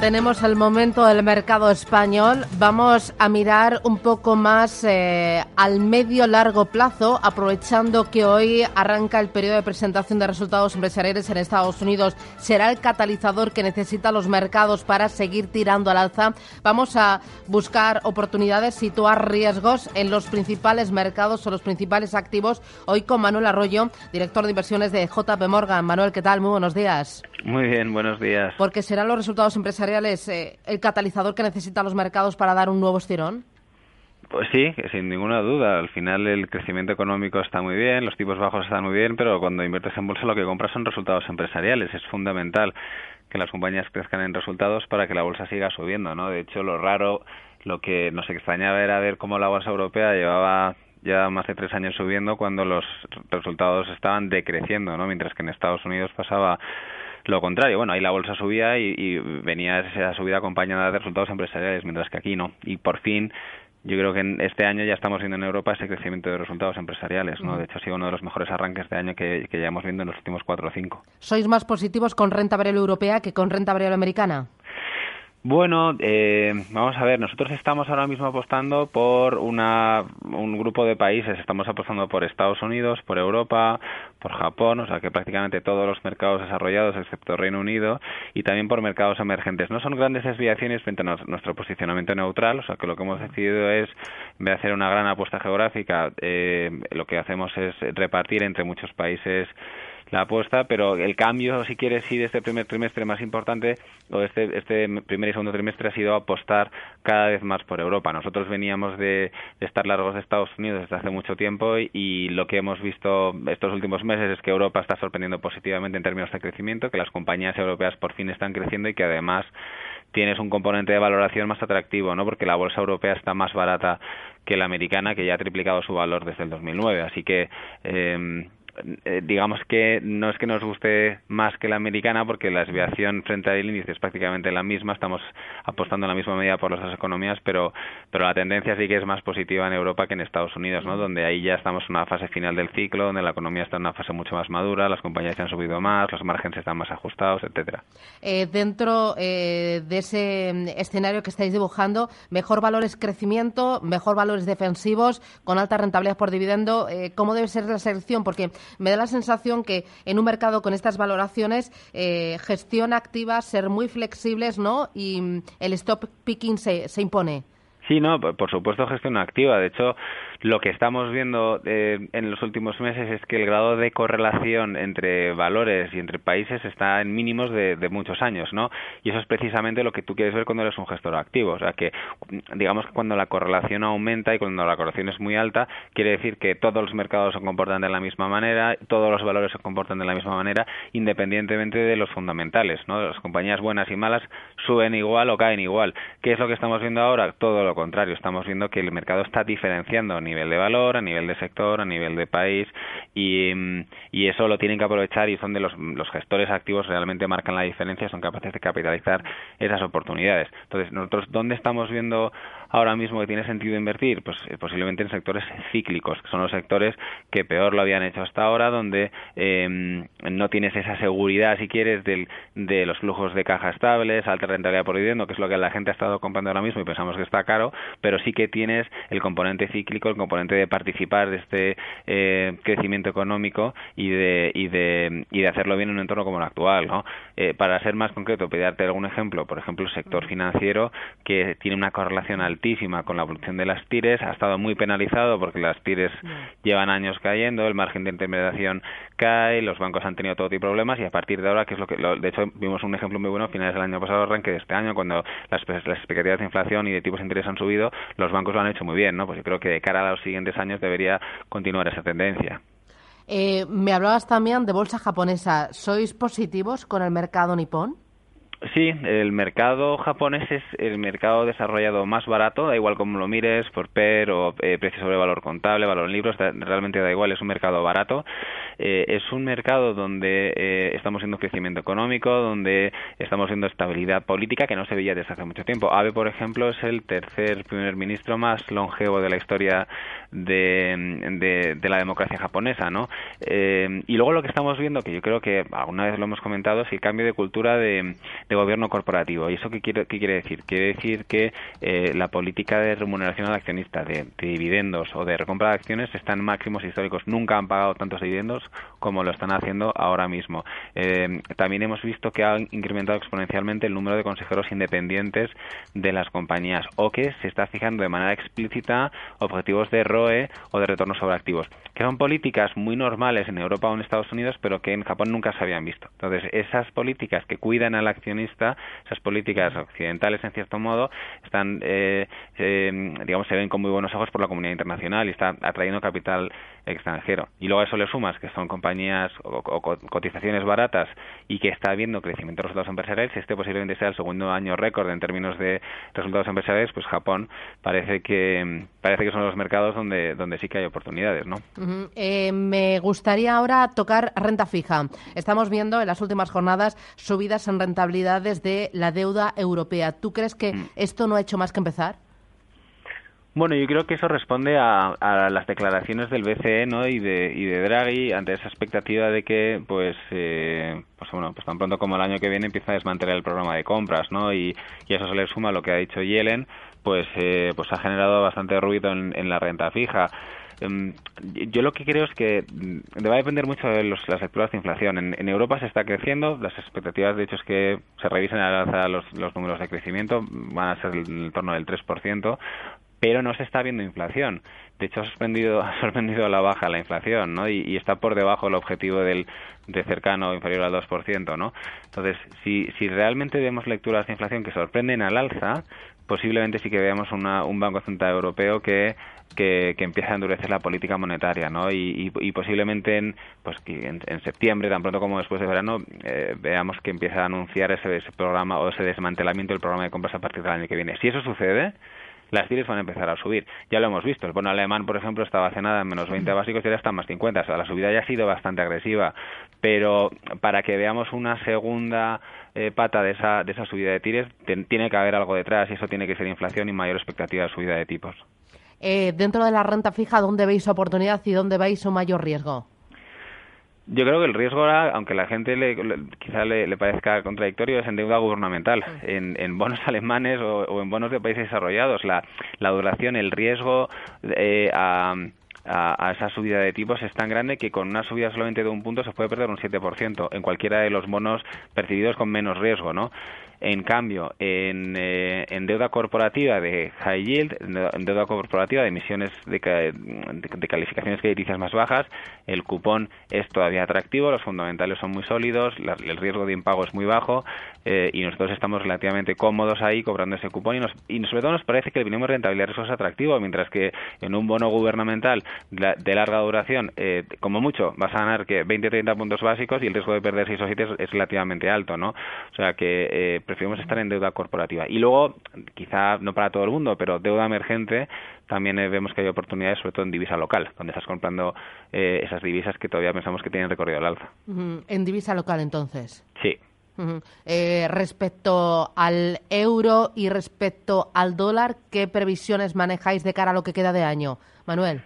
Tenemos el momento del mercado español. Vamos a mirar un poco más eh, al medio largo plazo, aprovechando que hoy arranca el periodo de presentación de resultados empresariales en Estados Unidos. Será el catalizador que necesitan los mercados para seguir tirando al alza. Vamos a buscar oportunidades, situar riesgos en los principales mercados o los principales activos. Hoy con Manuel Arroyo, director de inversiones de JP Morgan. Manuel, ¿qué tal? Muy buenos días. Muy bien, buenos días. Porque serán los resultados empresariales eh, el catalizador que necesitan los mercados para dar un nuevo estirón? Pues sí, sin ninguna duda. Al final el crecimiento económico está muy bien, los tipos bajos están muy bien, pero cuando inviertes en bolsa lo que compras son resultados empresariales. Es fundamental que las compañías crezcan en resultados para que la bolsa siga subiendo, ¿no? De hecho, lo raro, lo que nos extrañaba era ver cómo la bolsa europea llevaba ya más de tres años subiendo cuando los resultados estaban decreciendo, ¿no? Mientras que en Estados Unidos pasaba lo contrario. Bueno, ahí la bolsa subía y, venía esa subida acompañada de resultados empresariales, mientras que aquí no. Y por fin yo creo que en este año ya estamos viendo en Europa ese crecimiento de resultados empresariales, ¿no? De hecho, ha sido uno de los mejores arranques de año que, que ya hemos viendo en los últimos cuatro o cinco. ¿Sois más positivos con renta variable europea que con renta variable americana? Bueno, eh, vamos a ver, nosotros estamos ahora mismo apostando por una, un grupo de países, estamos apostando por Estados Unidos, por Europa, por Japón, o sea que prácticamente todos los mercados desarrollados excepto Reino Unido y también por mercados emergentes. No son grandes desviaciones frente a nuestro posicionamiento neutral, o sea que lo que hemos decidido es, en vez de hacer una gran apuesta geográfica, eh, lo que hacemos es repartir entre muchos países la apuesta, pero el cambio, si quieres, sí, de este primer trimestre más importante, o este, este primer y segundo trimestre, ha sido apostar cada vez más por Europa. Nosotros veníamos de, estar largos de Estados Unidos desde hace mucho tiempo y, lo que hemos visto estos últimos meses es que Europa está sorprendiendo positivamente en términos de crecimiento, que las compañías europeas por fin están creciendo y que además tienes un componente de valoración más atractivo, ¿no? Porque la bolsa europea está más barata que la americana, que ya ha triplicado su valor desde el 2009. Así que eh, eh, digamos que no es que nos guste más que la americana porque la desviación frente al índice es prácticamente la misma, estamos apostando en la misma medida por las dos economías, pero, pero la tendencia sí que es más positiva en Europa que en Estados Unidos, ¿no? donde ahí ya estamos en una fase final del ciclo, donde la economía está en una fase mucho más madura, las compañías se han subido más, los márgenes están más ajustados, etcétera. Eh, dentro eh, de ese mm, escenario que estáis dibujando, mejor valores crecimiento, mejor valores defensivos, con alta rentabilidad por dividendo, ¿cómo debe ser la selección? Porque me da la sensación que en un mercado con estas valoraciones, eh, gestión activa, ser muy flexibles, ¿no? Y mm, el stop picking se, se impone. Sí, no, por supuesto gestión activa. De hecho, lo que estamos viendo eh, en los últimos meses es que el grado de correlación entre valores y entre países está en mínimos de, muchos años, ¿no? Y eso es precisamente lo que tú quieres ver cuando eres un gestor activo. O sea, que digamos que cuando la correlación aumenta y cuando la correlación es muy alta, quiere decir que todos los mercados se comportan de la misma manera, todos los valores se comportan de la misma manera, independientemente de los fundamentales, ¿no? Las compañías buenas y malas suben igual o caen igual. ¿Qué es lo que estamos viendo ahora? Todo lo contrario. Estamos viendo que el mercado está diferenciando nivel de valor, a nivel de sector, a nivel de país y, y eso lo tienen que aprovechar y son de los, los gestores activos realmente marcan la diferencia, son capaces de capitalizar esas oportunidades. Entonces, nosotros, ¿dónde estamos viendo ahora mismo que tiene sentido invertir? Pues eh, posiblemente en sectores cíclicos, que son los sectores que peor lo habían hecho hasta ahora, donde eh, no tienes esa seguridad, si quieres, del, de los flujos de caja estables, alta rentabilidad por dividendo, que es lo que la gente ha estado comprando ahora mismo y pensamos que está caro, pero sí que tienes el componente cíclico, el componente de participar de este eh, crecimiento económico y de, y, de, y de hacerlo bien en un entorno como el actual. ¿no? Eh, para ser más concreto, darte algún ejemplo, por ejemplo, el sector financiero, que tiene una correlación altísima con la evolución de las tires, ha estado muy penalizado porque las tires llevan años cayendo, el margen de intermediación cae, los bancos han tenido todo tipo de problemas y a partir de ahora, que es lo que, de hecho, vimos un ejemplo muy bueno a finales del año pasado, arranque de este año, cuando las, las expectativas de inflación y de tipos de interés han subido, los bancos lo han hecho muy bien, ¿no? Pues yo creo que de cara a los siguientes años debería continuar esa tendencia. Eh, me hablabas también de bolsa japonesa. ¿Sois positivos con el mercado nipón? Sí, el mercado japonés es el mercado desarrollado más barato, da igual como lo mires, por PER o eh, precio sobre valor contable, valor en libros, realmente da igual, es un mercado barato. Eh, es un mercado donde eh, estamos viendo crecimiento económico, donde estamos viendo estabilidad política que no se veía desde hace mucho tiempo. Abe, por ejemplo, es el tercer primer ministro más longevo de la historia de, de, la democracia japonesa, ¿no? y luego lo que estamos viendo, que yo creo que alguna vez lo hemos comentado, es el cambio de cultura de de gobierno corporativo. ¿Y eso qué quiere, qué quiere decir? Quiere decir que eh, la política de remuneración al accionista, de, dividendos o de recompra de acciones está en máximos históricos. Nunca han pagado tantos dividendos como lo están haciendo ahora mismo. Eh, también hemos visto que han incrementado exponencialmente el número de consejeros independientes de las compañías o que se está fijando de manera explícita objetivos de ROE o de retorno sobre activos, que son políticas muy normales en Europa o en Estados Unidos, pero que en Japón nunca se habían visto. Entonces, esas políticas que cuidan al accionista esas políticas occidentales, en cierto modo, están, eh, eh, digamos, se ven con muy buenos ojos por la comunidad internacional y está atrayendo capital extranjero. Y luego a eso le sumas que son compañías o, cotizaciones baratas y que está habiendo crecimiento de resultados empresariales, este posiblemente sea el segundo año récord en términos de resultados empresariales, pues Japón parece que parece que son los mercados donde donde sí que hay oportunidades, ¿no? Eh, me gustaría ahora tocar renta fija. Estamos viendo en las últimas jornadas subidas en rentabilidades de la deuda europea. ¿Tú crees que mm. esto no ha hecho más que empezar? Bueno, yo creo que eso responde a, las declaraciones del BCE ¿no? y, de, y de Draghi ante esa expectativa de que, pues, eh, pues bueno, pues tan pronto como el año que viene empieza a desmantelar el programa de compras, ¿no? Y, y eso se le suma a lo que ha dicho Yellen, pues, eh, pues ha generado bastante ruido en, en la renta fija. Em, yo lo que creo es que mm, va a depender mucho de los, las lecturas de inflación. En, Europa se está creciendo, las expectativas de hecho es que se revisen al alza los, los números de crecimiento, van a ser en torno del 3%, pero no se está viendo inflación. De hecho, ha sorprendido, ha sorprendido a la baja la inflación, ¿no? Y, está por debajo del objetivo del, de cercano o inferior al 2%, ¿no? Entonces, si, si realmente vemos lecturas de inflación que sorprenden al alza, posiblemente sí que veamos una, un Banco Central Europeo que que, que, empieza a endurecer la política monetaria, ¿no? Y, posiblemente en, pues, en, en, septiembre, tan pronto como después de verano, eh, veamos que empieza a anunciar ese, ese, programa o ese desmantelamiento del programa de compras a partir del año que viene. Si eso sucede, las TIRES van a empezar a subir. Ya lo hemos visto, el bono alemán, por ejemplo, estaba hace nada en menos 20 básicos y ahora está en más 50. O sea, la subida ya ha sido bastante agresiva. Pero para que veamos una segunda eh, pata de esa, de esa subida de TIRES, tiene que haber algo detrás y eso tiene que ser inflación y mayor expectativa de subida de tipos. Eh, dentro de la renta fija, ¿dónde veis oportunidad y dónde veis un mayor riesgo? Yo creo que el riesgo ahora, aunque la gente le, quizá le, parezca contradictorio, es en deuda gubernamental, en, en bonos alemanes o, en bonos de países desarrollados. La, la duración, el riesgo eh, a, a, esa subida de tipos es tan grande que con una subida solamente de un punto se puede perder un 7% en cualquiera de los bonos percibidos con menos riesgo, ¿no? En cambio, en, eh, deuda corporativa de high yield, en deuda corporativa de emisiones de, de, calificaciones crediticias más bajas, el cupón es todavía atractivo, los fundamentales son muy sólidos, el riesgo de impago es muy bajo eh, y nosotros estamos relativamente cómodos ahí cobrando ese cupón y, nos, y sobre todo nos parece que el mínimo rentabilidad de riesgo es atractivo, mientras que en un bono gubernamental de larga duración, eh, como mucho, vas a ganar que 20 o 30 puntos básicos y el riesgo de perder 6 o 7 es, relativamente alto, ¿no? O sea que preferimos estar en deuda corporativa. Y luego, quizá no para todo el mundo, pero deuda emergente, también eh, vemos que hay oportunidades, sobre todo en divisa local, donde estás comprando eh, esas divisas que todavía pensamos que tienen recorrido al alza. En divisa local, entonces. Sí. Eh, respecto al euro y respecto al dólar, ¿qué previsiones manejáis de cara a lo que queda de año? Manuel.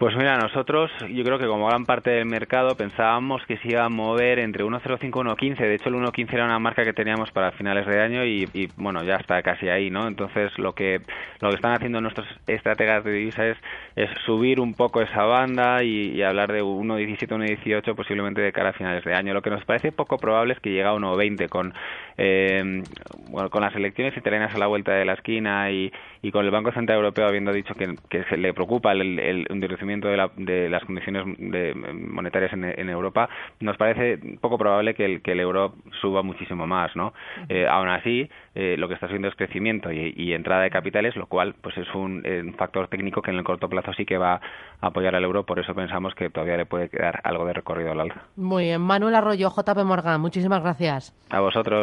Pues mira, nosotros yo creo que como gran parte del mercado pensábamos que se iba a mover entre 1.05 y 1.15. De hecho, el 1.15 era una marca que teníamos para finales de año y, bueno, ya está casi ahí, ¿no? Entonces, lo que lo que están haciendo nuestros estrategas de divisa es, es subir un poco esa banda y, hablar de 1.17, 1.18 posiblemente de cara a finales de año. Lo que nos parece poco probable es que llegue a 1.20 con, eh, bueno, con las elecciones italianas a la vuelta de la esquina y, y con el Banco Central Europeo habiendo dicho que, que se le preocupa el, el endurecimiento de, la, de las condiciones de, monetarias en, en, Europa, nos parece poco probable que el, que el euro suba muchísimo más, ¿no? Eh, aún así, eh, lo que está haciendo es crecimiento y, entrada de capitales, lo cual pues es un, un, factor técnico que en el corto plazo sí que va a apoyar al euro, por eso pensamos que todavía le puede quedar algo de recorrido al alza. Muy bien, Manuel Arroyo, JP Morgan, muchísimas gracias. A vosotros.